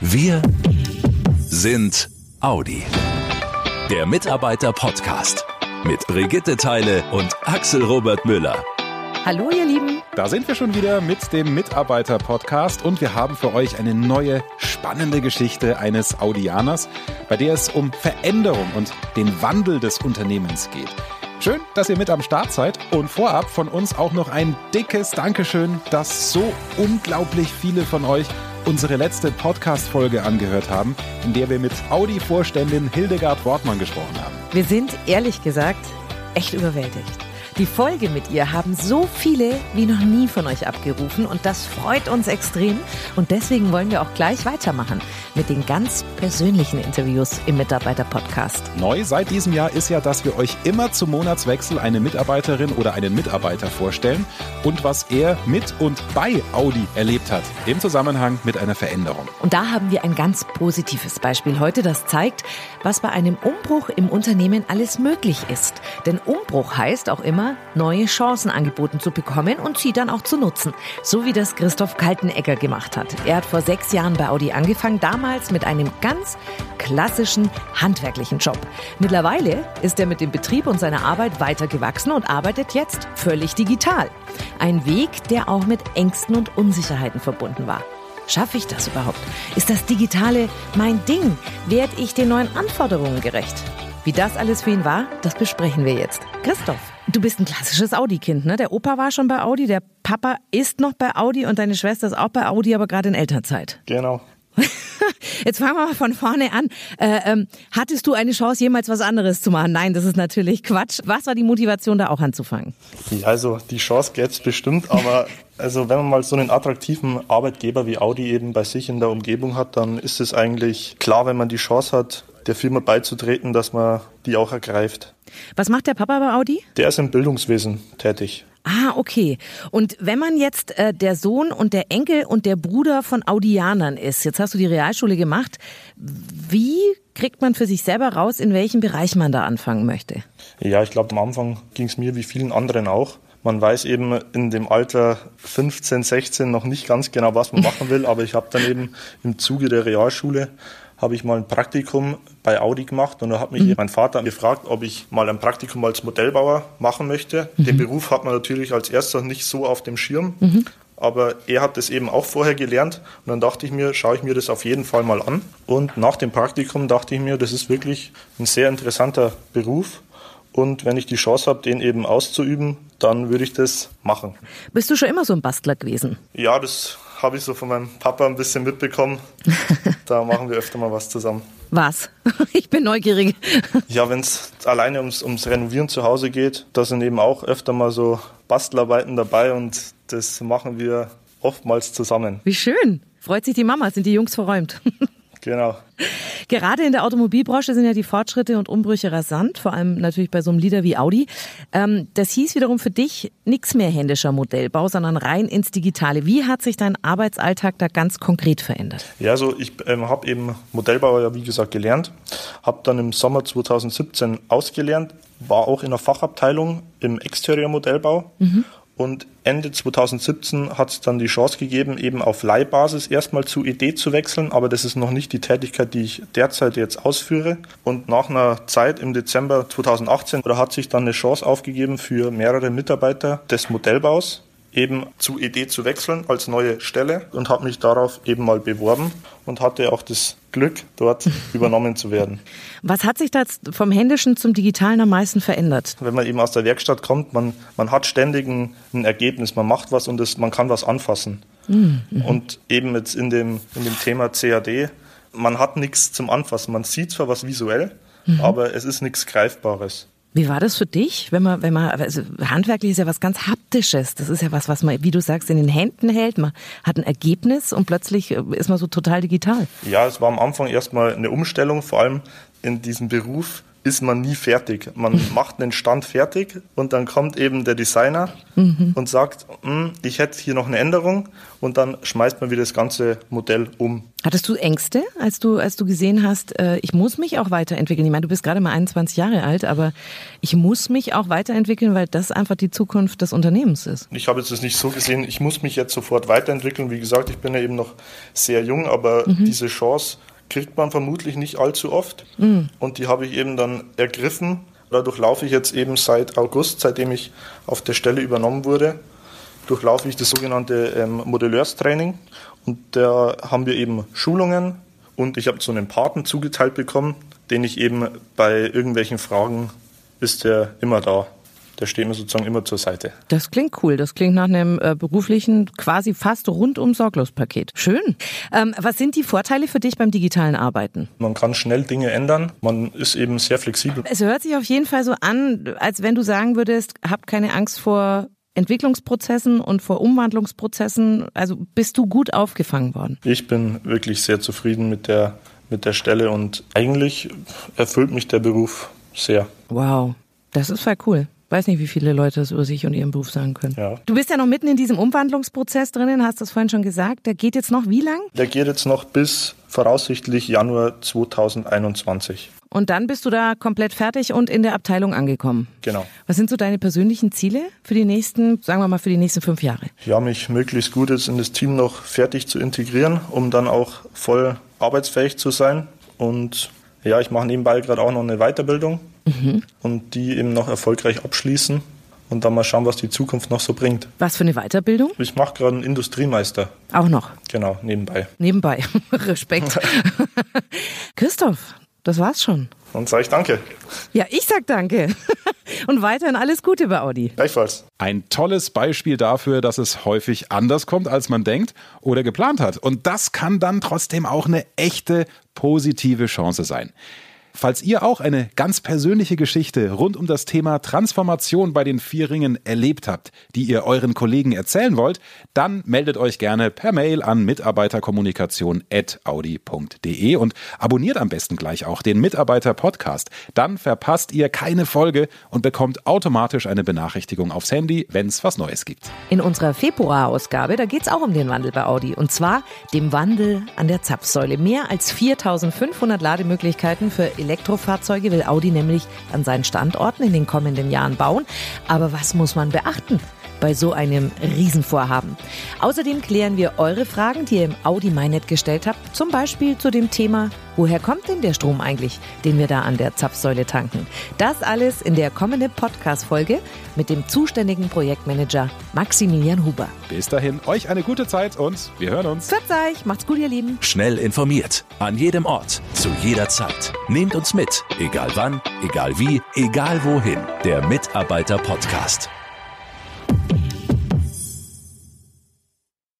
Wir sind Audi. Der Mitarbeiter-Podcast mit Brigitte Teile und Axel Robert Müller. Hallo ihr Lieben. Da sind wir schon wieder mit dem Mitarbeiter-Podcast und wir haben für euch eine neue, spannende Geschichte eines Audianers, bei der es um Veränderung und den Wandel des Unternehmens geht. Schön, dass ihr mit am Start seid und vorab von uns auch noch ein dickes Dankeschön, dass so unglaublich viele von euch unsere letzte Podcast-Folge angehört haben, in der wir mit Audi-Vorständin Hildegard Wortmann gesprochen haben. Wir sind ehrlich gesagt echt überwältigt. Die Folge mit ihr haben so viele wie noch nie von euch abgerufen und das freut uns extrem. Und deswegen wollen wir auch gleich weitermachen mit den ganz persönlichen Interviews im Mitarbeiter-Podcast. Neu seit diesem Jahr ist ja, dass wir euch immer zum Monatswechsel eine Mitarbeiterin oder einen Mitarbeiter vorstellen und was er mit und bei Audi erlebt hat im Zusammenhang mit einer Veränderung. Und da haben wir ein ganz positives Beispiel heute, das zeigt, was bei einem Umbruch im Unternehmen alles möglich ist. Denn Umbruch heißt auch immer, neue Chancen angeboten zu bekommen und sie dann auch zu nutzen. So wie das Christoph Kaltenegger gemacht hat. Er hat vor sechs Jahren bei Audi angefangen, damals mit einem ganz klassischen handwerklichen Job. Mittlerweile ist er mit dem Betrieb und seiner Arbeit weitergewachsen und arbeitet jetzt völlig digital. Ein Weg, der auch mit Ängsten und Unsicherheiten verbunden war. Schaffe ich das überhaupt? Ist das Digitale mein Ding? Werde ich den neuen Anforderungen gerecht? Wie das alles für ihn war, das besprechen wir jetzt. Christoph, du bist ein klassisches Audi-Kind, ne? Der Opa war schon bei Audi, der Papa ist noch bei Audi und deine Schwester ist auch bei Audi, aber gerade in Elternzeit. Genau. Jetzt fangen wir mal von vorne an. Äh, ähm, hattest du eine Chance, jemals was anderes zu machen? Nein, das ist natürlich Quatsch. Was war die Motivation, da auch anzufangen? Ja, also die Chance gäbe es bestimmt, aber also wenn man mal so einen attraktiven Arbeitgeber wie Audi eben bei sich in der Umgebung hat, dann ist es eigentlich klar, wenn man die Chance hat, der Firma beizutreten, dass man die auch ergreift. Was macht der Papa bei Audi? Der ist im Bildungswesen tätig. Ah, okay. Und wenn man jetzt äh, der Sohn und der Enkel und der Bruder von Audianern ist, jetzt hast du die Realschule gemacht, wie kriegt man für sich selber raus, in welchem Bereich man da anfangen möchte? Ja, ich glaube, am Anfang ging es mir wie vielen anderen auch. Man weiß eben in dem Alter 15, 16 noch nicht ganz genau, was man machen will, aber ich habe dann eben im Zuge der Realschule habe ich mal ein Praktikum bei Audi gemacht und da hat mich mhm. mein Vater gefragt, ob ich mal ein Praktikum als Modellbauer machen möchte. Mhm. Den Beruf hat man natürlich als erster nicht so auf dem Schirm. Mhm. Aber er hat es eben auch vorher gelernt und dann dachte ich mir, schaue ich mir das auf jeden Fall mal an. Und nach dem Praktikum dachte ich mir, das ist wirklich ein sehr interessanter Beruf. Und wenn ich die Chance habe, den eben auszuüben, dann würde ich das machen. Bist du schon immer so ein Bastler gewesen? Ja, das habe ich so von meinem Papa ein bisschen mitbekommen. da machen wir öfter mal was zusammen. Was? Ich bin neugierig. Ja, wenn es alleine ums, ums Renovieren zu Hause geht, da sind eben auch öfter mal so Bastelarbeiten dabei und das machen wir oftmals zusammen. Wie schön. Freut sich die Mama, sind die Jungs verräumt. Genau. Gerade in der Automobilbranche sind ja die Fortschritte und Umbrüche rasant, vor allem natürlich bei so einem Leader wie Audi. Ähm, das hieß wiederum für dich nichts mehr händischer Modellbau, sondern rein ins Digitale. Wie hat sich dein Arbeitsalltag da ganz konkret verändert? Ja, also ich ähm, habe eben Modellbauer ja wie gesagt gelernt, habe dann im Sommer 2017 ausgelernt, war auch in der Fachabteilung im Exterior-Modellbau. Mhm. Und Ende 2017 hat es dann die Chance gegeben, eben auf Leihbasis erstmal zu Idee zu wechseln, aber das ist noch nicht die Tätigkeit, die ich derzeit jetzt ausführe. Und nach einer Zeit im Dezember 2018, da hat sich dann eine Chance aufgegeben für mehrere Mitarbeiter des Modellbaus eben zu Idee zu wechseln als neue Stelle und habe mich darauf eben mal beworben und hatte auch das Glück, dort übernommen zu werden. Was hat sich da vom Händischen zum Digitalen am meisten verändert? Wenn man eben aus der Werkstatt kommt, man, man hat ständig ein, ein Ergebnis, man macht was und das, man kann was anfassen. Mhm. Und eben jetzt in dem, in dem Thema CAD, man hat nichts zum Anfassen. Man sieht zwar was visuell, mhm. aber es ist nichts Greifbares. Wie war das für dich, wenn man, wenn man, also handwerklich ist ja was ganz Haptisches. Das ist ja was, was man, wie du sagst, in den Händen hält. Man hat ein Ergebnis und plötzlich äh, ist man so total digital. Ja, es war am Anfang erstmal eine Umstellung, vor allem in diesem Beruf ist man nie fertig. Man macht einen Stand fertig und dann kommt eben der Designer mhm. und sagt, hm, ich hätte hier noch eine Änderung und dann schmeißt man wieder das ganze Modell um. Hattest du Ängste, als du, als du gesehen hast, äh, ich muss mich auch weiterentwickeln? Ich meine, du bist gerade mal 21 Jahre alt, aber ich muss mich auch weiterentwickeln, weil das einfach die Zukunft des Unternehmens ist. Ich habe jetzt das nicht so gesehen, ich muss mich jetzt sofort weiterentwickeln. Wie gesagt, ich bin ja eben noch sehr jung, aber mhm. diese Chance kriegt man vermutlich nicht allzu oft. Mhm. Und die habe ich eben dann ergriffen. Dadurch laufe ich jetzt eben seit August, seitdem ich auf der Stelle übernommen wurde, durchlaufe ich das sogenannte ähm, Modelleurstraining. Und da haben wir eben Schulungen und ich habe so einen Paten zugeteilt bekommen, den ich eben bei irgendwelchen Fragen ist der immer da der steht mir sozusagen immer zur Seite. Das klingt cool. Das klingt nach einem äh, beruflichen, quasi fast rundum Sorglospaket. Schön. Ähm, was sind die Vorteile für dich beim digitalen Arbeiten? Man kann schnell Dinge ändern. Man ist eben sehr flexibel. Es hört sich auf jeden Fall so an, als wenn du sagen würdest, hab keine Angst vor Entwicklungsprozessen und vor Umwandlungsprozessen. Also bist du gut aufgefangen worden? Ich bin wirklich sehr zufrieden mit der, mit der Stelle und eigentlich erfüllt mich der Beruf sehr. Wow, das ist voll cool weiß nicht, wie viele Leute das über sich und ihren Beruf sagen können. Ja. Du bist ja noch mitten in diesem Umwandlungsprozess drinnen, hast das vorhin schon gesagt. Der geht jetzt noch wie lang? Der geht jetzt noch bis voraussichtlich Januar 2021. Und dann bist du da komplett fertig und in der Abteilung angekommen. Genau. Was sind so deine persönlichen Ziele für die nächsten, sagen wir mal, für die nächsten fünf Jahre? Ja, mich möglichst gut jetzt in das Team noch fertig zu integrieren, um dann auch voll arbeitsfähig zu sein. Und ja, ich mache nebenbei gerade auch noch eine Weiterbildung mhm. und die eben noch erfolgreich abschließen und dann mal schauen, was die Zukunft noch so bringt. Was für eine Weiterbildung? Ich mache gerade einen Industriemeister. Auch noch? Genau, nebenbei. Nebenbei. Respekt. Christoph, das war's schon. Und sage ich danke. Ja, ich sag danke. Und weiterhin alles Gute bei Audi. Gleichfalls. Ein tolles Beispiel dafür, dass es häufig anders kommt, als man denkt oder geplant hat. Und das kann dann trotzdem auch eine echte positive Chance sein. Falls ihr auch eine ganz persönliche Geschichte rund um das Thema Transformation bei den vier Ringen erlebt habt, die ihr euren Kollegen erzählen wollt, dann meldet euch gerne per Mail an mitarbeiterkommunikation.audi.de und abonniert am besten gleich auch den Mitarbeiter Podcast. Dann verpasst ihr keine Folge und bekommt automatisch eine Benachrichtigung aufs Handy, wenn es was Neues gibt. In unserer Februarausgabe, da geht es auch um den Wandel bei Audi und zwar dem Wandel an der Zapfsäule. Mehr als 4500 Lademöglichkeiten für Elektrofahrzeuge will Audi nämlich an seinen Standorten in den kommenden Jahren bauen. Aber was muss man beachten? Bei so einem Riesenvorhaben. Außerdem klären wir eure Fragen, die ihr im Audi MyNet gestellt habt, zum Beispiel zu dem Thema, woher kommt denn der Strom eigentlich, den wir da an der Zapfsäule tanken? Das alles in der kommenden Podcast-Folge mit dem zuständigen Projektmanager Maximilian Huber. Bis dahin, euch eine gute Zeit und wir hören uns. Verzeih, macht's gut, ihr Lieben. Schnell informiert, an jedem Ort, zu jeder Zeit. Nehmt uns mit, egal wann, egal wie, egal wohin. Der Mitarbeiter-Podcast.